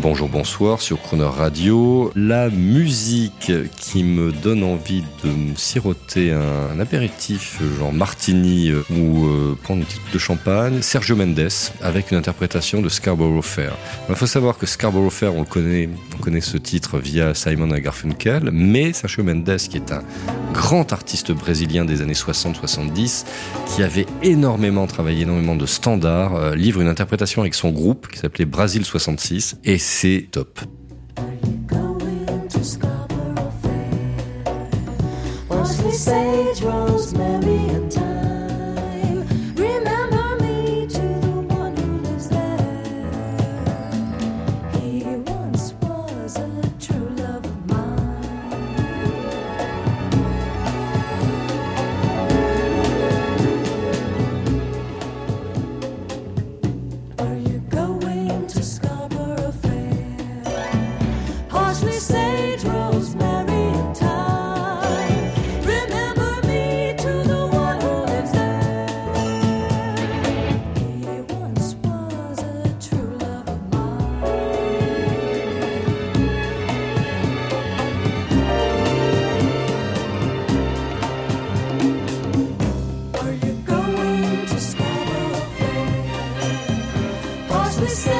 Bonjour, bonsoir sur Croner Radio. La musique qui me donne envie de me siroter un, apéritif genre martini euh, ou euh, prendre une petite de champagne, Sergio Mendes avec une interprétation de Scarborough Fair. Il faut savoir que Scarborough Fair, on le connaît, on connaît ce titre via Simon Garfunkel, mais Sergio Mendes, qui est un grand artiste brésilien des années 60-70, qui avait énormément travaillé, énormément de standards, euh, livre une interprétation avec son groupe qui s'appelait Brasil 66 et c'est top. the.